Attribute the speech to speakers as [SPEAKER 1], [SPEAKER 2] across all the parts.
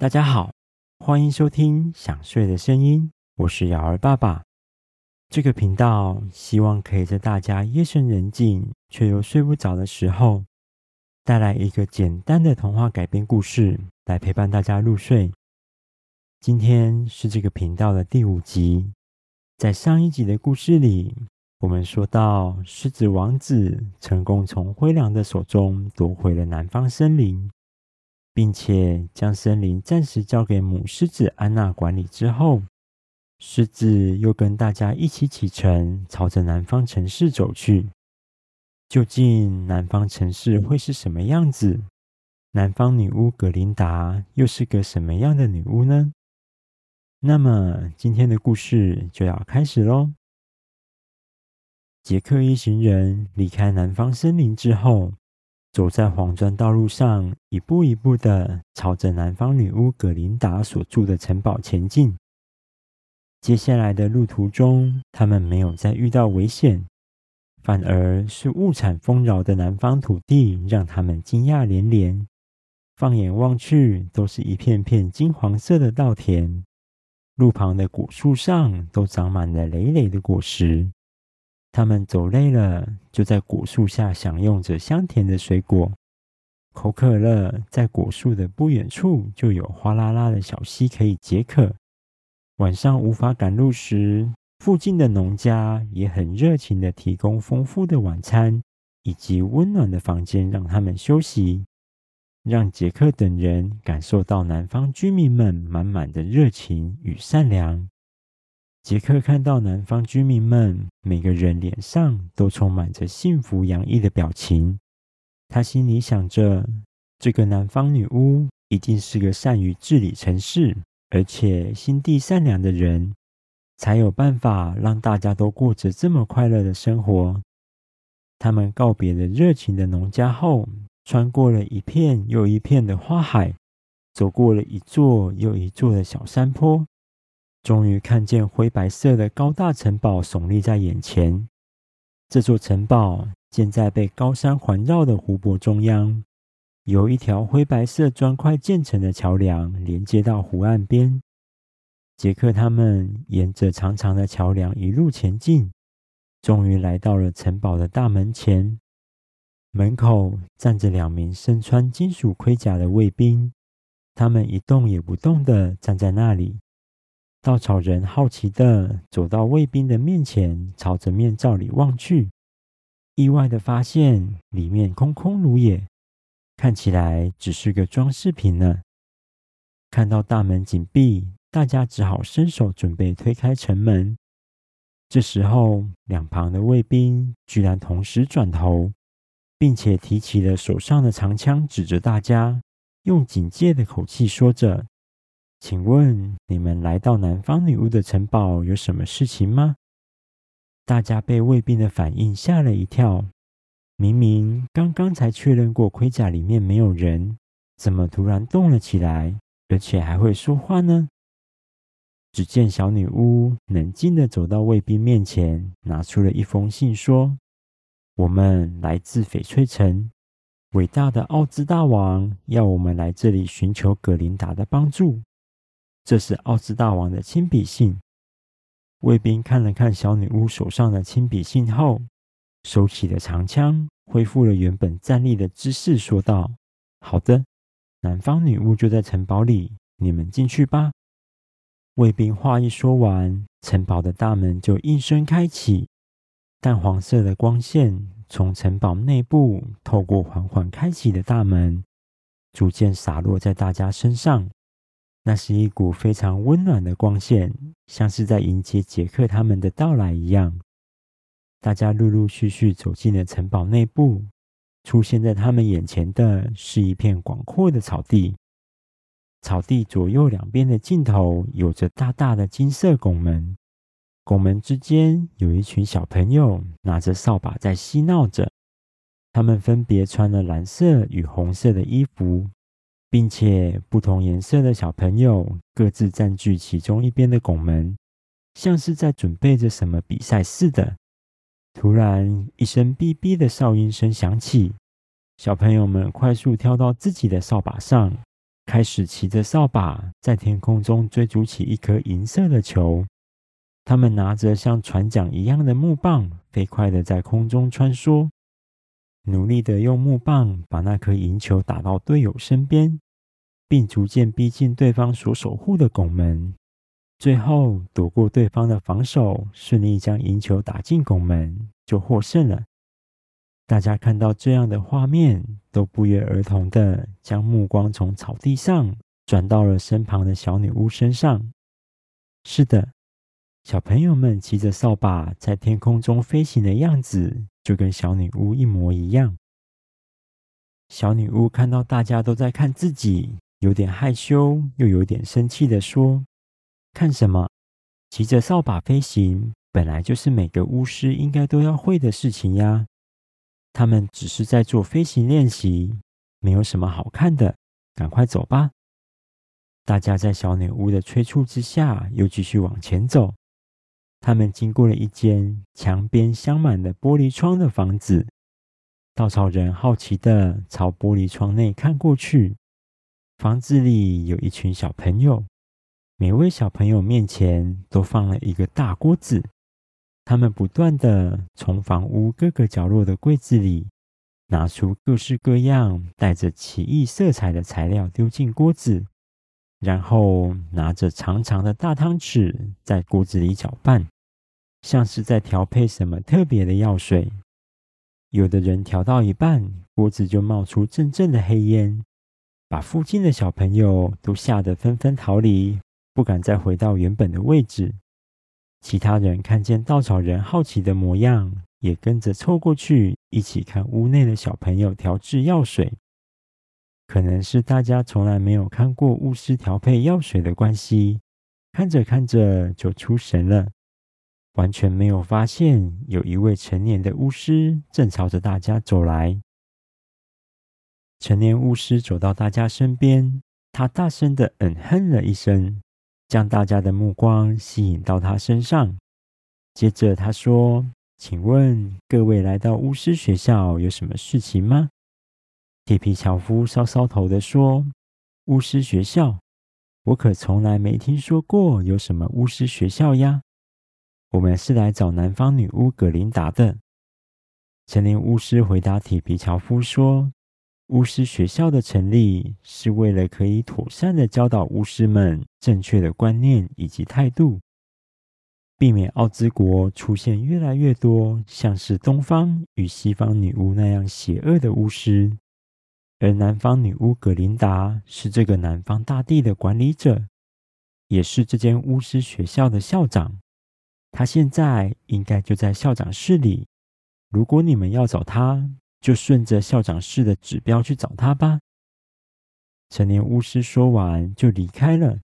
[SPEAKER 1] 大家好，欢迎收听《想睡的声音》，我是瑶儿爸爸。这个频道希望可以在大家夜深人静却又睡不着的时候，带来一个简单的童话改编故事，来陪伴大家入睡。今天是这个频道的第五集，在上一集的故事里，我们说到狮子王子成功从灰狼的手中夺回了南方森林。并且将森林暂时交给母狮子安娜管理之后，狮子又跟大家一起启程，朝着南方城市走去。究竟南方城市会是什么样子？南方女巫格林达又是个什么样的女巫呢？那么今天的故事就要开始喽。杰克一行人离开南方森林之后，走在黄砖道路上，一步一步的朝着南方女巫葛琳达所住的城堡前进。接下来的路途中，他们没有再遇到危险，反而是物产丰饶的南方土地让他们惊讶连连。放眼望去，都是一片片金黄色的稻田，路旁的果树上都长满了累累的果实。他们走累了，就在果树下享用着香甜的水果。口渴了，在果树的不远处就有哗啦啦的小溪可以解渴。晚上无法赶路时，附近的农家也很热情地提供丰富的晚餐以及温暖的房间让他们休息，让杰克等人感受到南方居民们满满的热情与善良。杰克看到南方居民们每个人脸上都充满着幸福洋溢的表情，他心里想着：这个南方女巫一定是个善于治理城市，而且心地善良的人，才有办法让大家都过着这么快乐的生活。他们告别了热情的农家后，穿过了一片又一片的花海，走过了一座又一座的小山坡。终于看见灰白色的高大城堡耸立在眼前。这座城堡建在被高山环绕的湖泊中央，由一条灰白色砖块建成的桥梁连接到湖岸边。杰克他们沿着长长的桥梁一路前进，终于来到了城堡的大门前。门口站着两名身穿金属盔甲的卫兵，他们一动也不动地站在那里。稻草人好奇地走到卫兵的面前，朝着面罩里望去，意外地发现里面空空如也，看起来只是个装饰品呢。看到大门紧闭，大家只好伸手准备推开城门。这时候，两旁的卫兵居然同时转头，并且提起了手上的长枪，指着大家，用警戒的口气说着。请问你们来到南方女巫的城堡有什么事情吗？大家被卫兵的反应吓了一跳。明明刚刚才确认过盔甲里面没有人，怎么突然动了起来，而且还会说话呢？只见小女巫冷静地走到卫兵面前，拿出了一封信，说：“我们来自翡翠城，伟大的奥兹大王要我们来这里寻求葛琳达的帮助。”这是奥兹大王的亲笔信。卫兵看了看小女巫手上的亲笔信后，收起了长枪，恢复了原本站立的姿势，说道：“好的，南方女巫就在城堡里，你们进去吧。”卫兵话一说完，城堡的大门就应声开启，淡黄色的光线从城堡内部透过缓缓开启的大门，逐渐洒落在大家身上。那是一股非常温暖的光线，像是在迎接杰克他们的到来一样。大家陆陆续续走进了城堡内部，出现在他们眼前的是一片广阔的草地。草地左右两边的尽头有着大大的金色拱门，拱门之间有一群小朋友拿着扫把在嬉闹着。他们分别穿了蓝色与红色的衣服。并且不同颜色的小朋友各自占据其中一边的拱门，像是在准备着什么比赛似的。突然，一声哔哔的哨音声响起，小朋友们快速跳到自己的扫把上，开始骑着扫把在天空中追逐起一颗银色的球。他们拿着像船桨一样的木棒，飞快地在空中穿梭，努力地用木棒把那颗银球打到队友身边，并逐渐逼近对方所守护的拱门。最后躲过对方的防守，顺利将银球打进拱门，就获胜了。大家看到这样的画面，都不约而同地将目光从草地上转到了身旁的小女巫身上。是的。小朋友们骑着扫把在天空中飞行的样子，就跟小女巫一模一样。小女巫看到大家都在看自己，有点害羞，又有点生气地说：“看什么？骑着扫把飞行，本来就是每个巫师应该都要会的事情呀。他们只是在做飞行练习，没有什么好看的。赶快走吧！”大家在小女巫的催促之下，又继续往前走。他们经过了一间墙边镶满了玻璃窗的房子，稻草人好奇地朝玻璃窗内看过去。房子里有一群小朋友，每位小朋友面前都放了一个大锅子。他们不断地从房屋各个角落的柜子里拿出各式各样带着奇异色彩的材料，丢进锅子。然后拿着长长的大汤匙在锅子里搅拌，像是在调配什么特别的药水。有的人调到一半，锅子就冒出阵阵的黑烟，把附近的小朋友都吓得纷纷逃离，不敢再回到原本的位置。其他人看见稻草人好奇的模样，也跟着凑过去，一起看屋内的小朋友调制药水。可能是大家从来没有看过巫师调配药水的关系，看着看着就出神了，完全没有发现有一位成年的巫师正朝着大家走来。成年巫师走到大家身边，他大声的嗯哼了一声，将大家的目光吸引到他身上。接着他说：“请问各位来到巫师学校有什么事情吗？”铁皮樵夫搔搔头地说：“巫师学校，我可从来没听说过有什么巫师学校呀。我们是来找南方女巫葛琳达的。”成年巫师回答铁皮樵夫说：“巫师学校的成立是为了可以妥善地教导巫师们正确的观念以及态度，避免奥兹国出现越来越多像是东方与西方女巫那样邪恶的巫师。”而南方女巫葛琳达是这个南方大地的管理者，也是这间巫师学校的校长。她现在应该就在校长室里。如果你们要找她，就顺着校长室的指标去找她吧。成年巫师说完就离开了。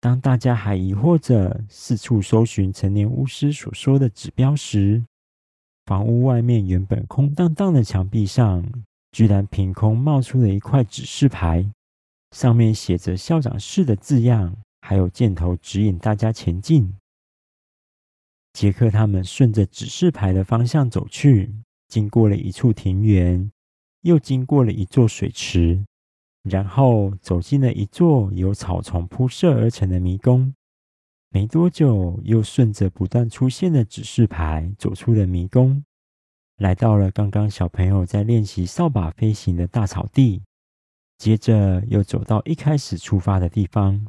[SPEAKER 1] 当大家还疑惑着四处搜寻成年巫师所说的指标时，房屋外面原本空荡荡的墙壁上，居然凭空冒出了一块指示牌，上面写着校长室的字样，还有箭头指引大家前进。杰克他们顺着指示牌的方向走去，经过了一处庭园，又经过了一座水池，然后走进了一座由草丛铺设而成的迷宫。没多久，又顺着不断出现的指示牌走出了迷宫。来到了刚刚小朋友在练习扫把飞行的大草地，接着又走到一开始出发的地方。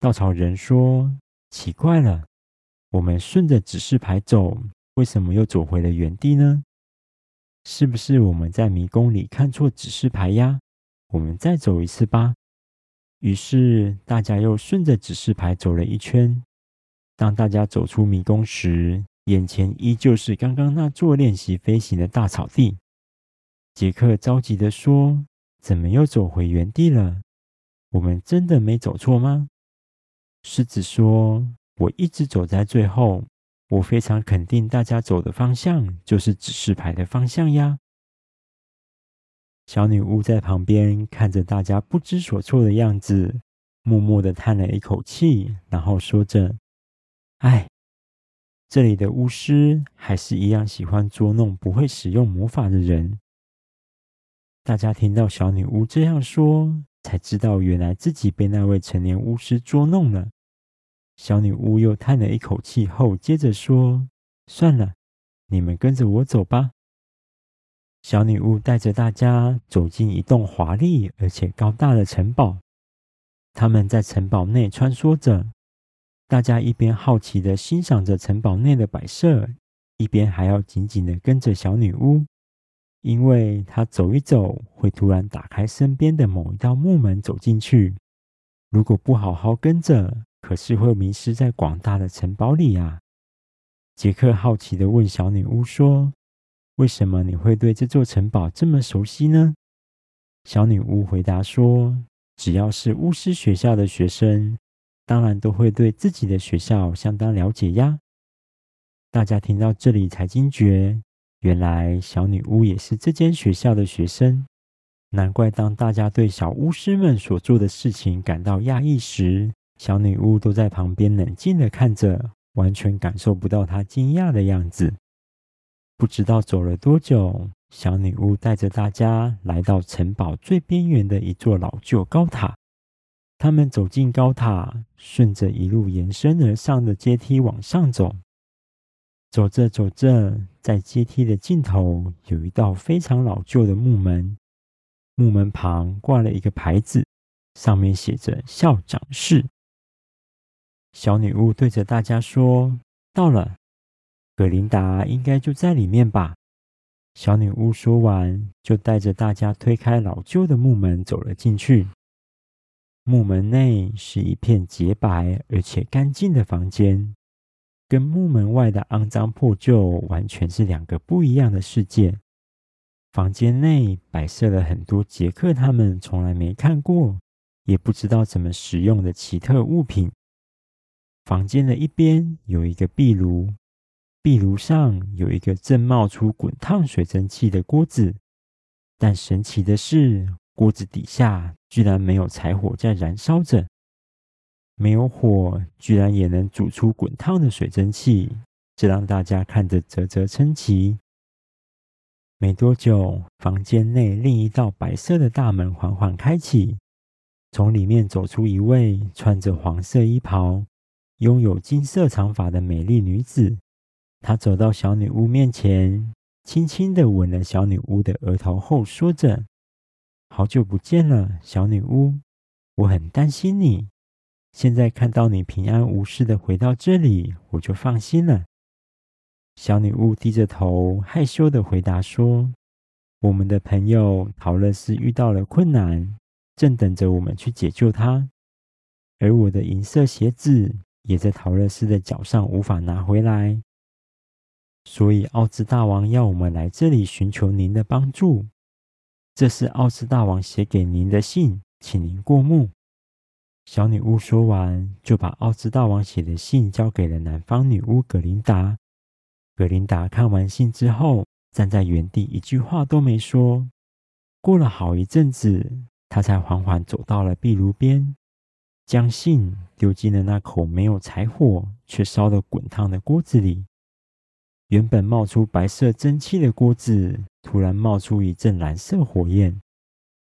[SPEAKER 1] 稻草人说：“奇怪了，我们顺着指示牌走，为什么又走回了原地呢？是不是我们在迷宫里看错指示牌呀？我们再走一次吧。”于是大家又顺着指示牌走了一圈。当大家走出迷宫时，眼前依旧是刚刚那座练习飞行的大草地。杰克着急地说：“怎么又走回原地了？我们真的没走错吗？”狮子说：“我一直走在最后，我非常肯定大家走的方向就是指示牌的方向呀。”小女巫在旁边看着大家不知所措的样子，默默地叹了一口气，然后说着：“哎。”这里的巫师还是一样喜欢捉弄不会使用魔法的人。大家听到小女巫这样说，才知道原来自己被那位成年巫师捉弄了。小女巫又叹了一口气后，接着说：“算了，你们跟着我走吧。”小女巫带着大家走进一栋华丽而且高大的城堡。他们在城堡内穿梭着，大家一边好奇地欣赏着城堡内的摆设，一边还要紧紧地跟着小女巫，因为她走一走会突然打开身边的某一道木门走进去。如果不好好跟着，可是会迷失在广大的城堡里啊！杰克好奇地问小女巫说：“为什么你会对这座城堡这么熟悉呢？”小女巫回答说：“只要是巫师学校的学生，当然都会对自己的学校相当了解呀。”大家听到这里才惊觉，原来小女巫也是这间学校的学生。难怪当大家对小巫师们所做的事情感到讶异时，小女巫都在旁边冷静地看着，完全感受不到她惊讶的样子。不知道走了多久，小女巫带着大家来到城堡最边缘的一座老旧高塔。他们走进高塔，顺着一路延伸而上的阶梯往上走。走着走着，在阶梯的尽头有一道非常老旧的木门，木门旁挂了一个牌子，上面写着“校长室”。小女巫对着大家说：“到了，葛琳达应该就在里面吧？”小女巫说完，就带着大家推开老旧的木门，走了进去。木门内是一片洁白而且干净的房间，跟木门外的肮脏破旧完全是两个不一样的世界。房间内摆设了很多杰克他们从来没看过，也不知道怎么使用的奇特物品。房间的一边有一个壁炉，壁炉上有一个正冒出滚烫水蒸气的锅子，但神奇的是，锅子底下居然没有柴火在燃烧着，没有火，居然也能煮出滚烫的水蒸气，这让大家看着啧啧称奇。没多久，房间内另一道白色的大门缓缓开启，从里面走出一位穿着黄色衣袍，拥有金色长发的美丽女子，她走到小女巫面前，轻轻地吻了小女巫的额头后，说着：“好久不见了，小女巫，我很担心你。现在看到你平安无事的回到这里，我就放心了。”小女巫低着头，害羞的回答说：“我们的朋友桃乐丝遇到了困难，正等着我们去解救她，而我的银色鞋子。”也在桃乐丝的脚上无法拿回来，所以奥兹大王要我们来这里寻求您的帮助。这是奥兹大王写给您的信，请您过目。小女巫说完，就把奥兹大王写的信交给了南方女巫葛琳达。葛琳达看完信之后，站在原地，一句话都没说。过了好一阵子，她才缓缓走到了壁炉边。将信丢进了那口没有柴火却烧得滚烫的锅子里。原本冒出白色蒸汽的锅子，突然冒出一阵蓝色火焰，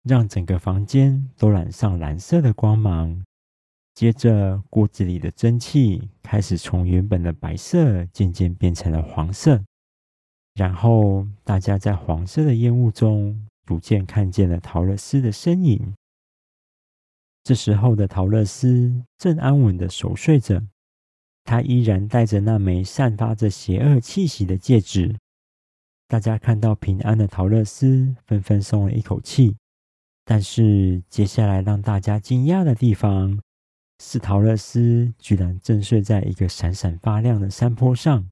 [SPEAKER 1] 让整个房间都染上蓝色的光芒。接着，锅子里的蒸汽开始从原本的白色渐渐变成了黄色。然后，大家在黄色的烟雾中逐渐看见了桃乐丝的身影。这时候的桃乐丝正安稳的熟睡着，他依然戴着那枚散发着邪恶气息的戒指。大家看到平安的桃乐丝，纷纷松了一口气。但是接下来让大家惊讶的地方是，桃乐丝居然正睡在一个闪闪发亮的山坡上。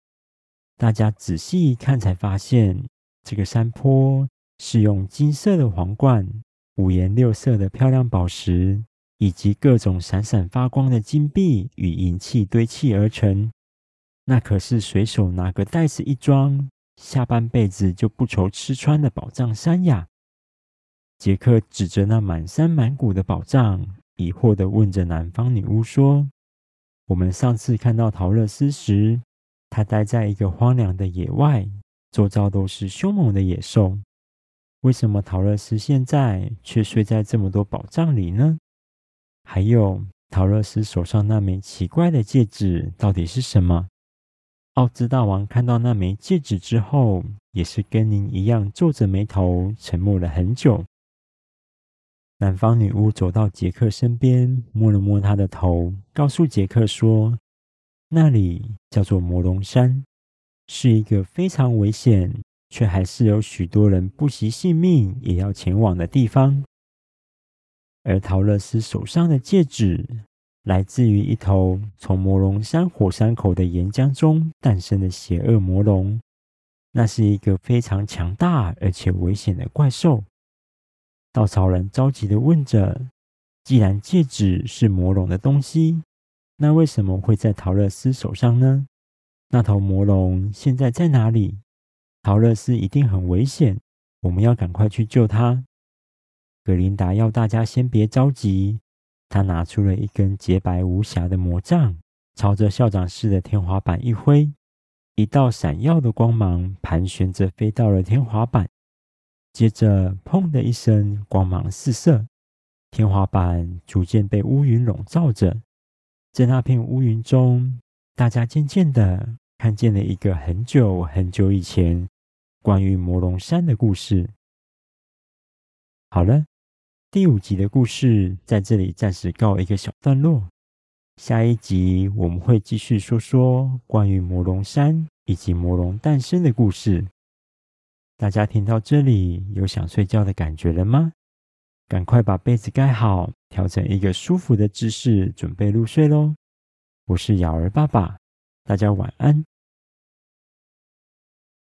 [SPEAKER 1] 大家仔细一看，才发现这个山坡是用金色的皇冠、五颜六色的漂亮宝石。以及各种闪闪发光的金币与银器堆砌而成，那可是随手拿个袋子一装，下半辈子就不愁吃穿的宝藏山呀！杰克指着那满山满谷的宝藏，疑惑地问着南方女巫说：“我们上次看到桃乐丝时，她待在一个荒凉的野外，周遭都是凶猛的野兽。为什么桃乐丝现在却睡在这么多宝藏里呢？还有，桃乐丝手上那枚奇怪的戒指到底是什么？奥兹大王看到那枚戒指之后，也是跟您一样皱着眉头，沉默了很久。南方女巫走到杰克身边，摸了摸他的头，告诉杰克说：“那里叫做魔龙山，是一个非常危险，却还是有许多人不惜性命也要前往的地方。而桃乐丝手上的戒指，来自于一头从魔龙山火山口的岩浆中诞生的邪恶魔龙，那是一个非常强大而且危险的怪兽。”稻草人着急地问着：“既然戒指是魔龙的东西，那为什么会在桃乐丝手上呢？那头魔龙现在在哪里？”桃乐丝一定很危险，我们要赶快去救他。格琳达要大家先别着急，她拿出了一根洁白无瑕的魔杖，朝着校长室的天花板一挥，一道闪耀的光芒盘旋着飞到了天花板，接着“砰”的一声，光芒四射，天花板逐渐被乌云笼罩着。在那片乌云中，大家渐渐的。看见了一个很久很久以前关于魔龙山的故事。好了，第五集的故事在这里暂时告一个小段落。下一集我们会继续说说关于魔龙山以及魔龙诞生的故事。大家听到这里有想睡觉的感觉了吗？赶快把被子盖好，调整一个舒服的姿势，准备入睡喽。我是尧儿爸爸，大家晚安。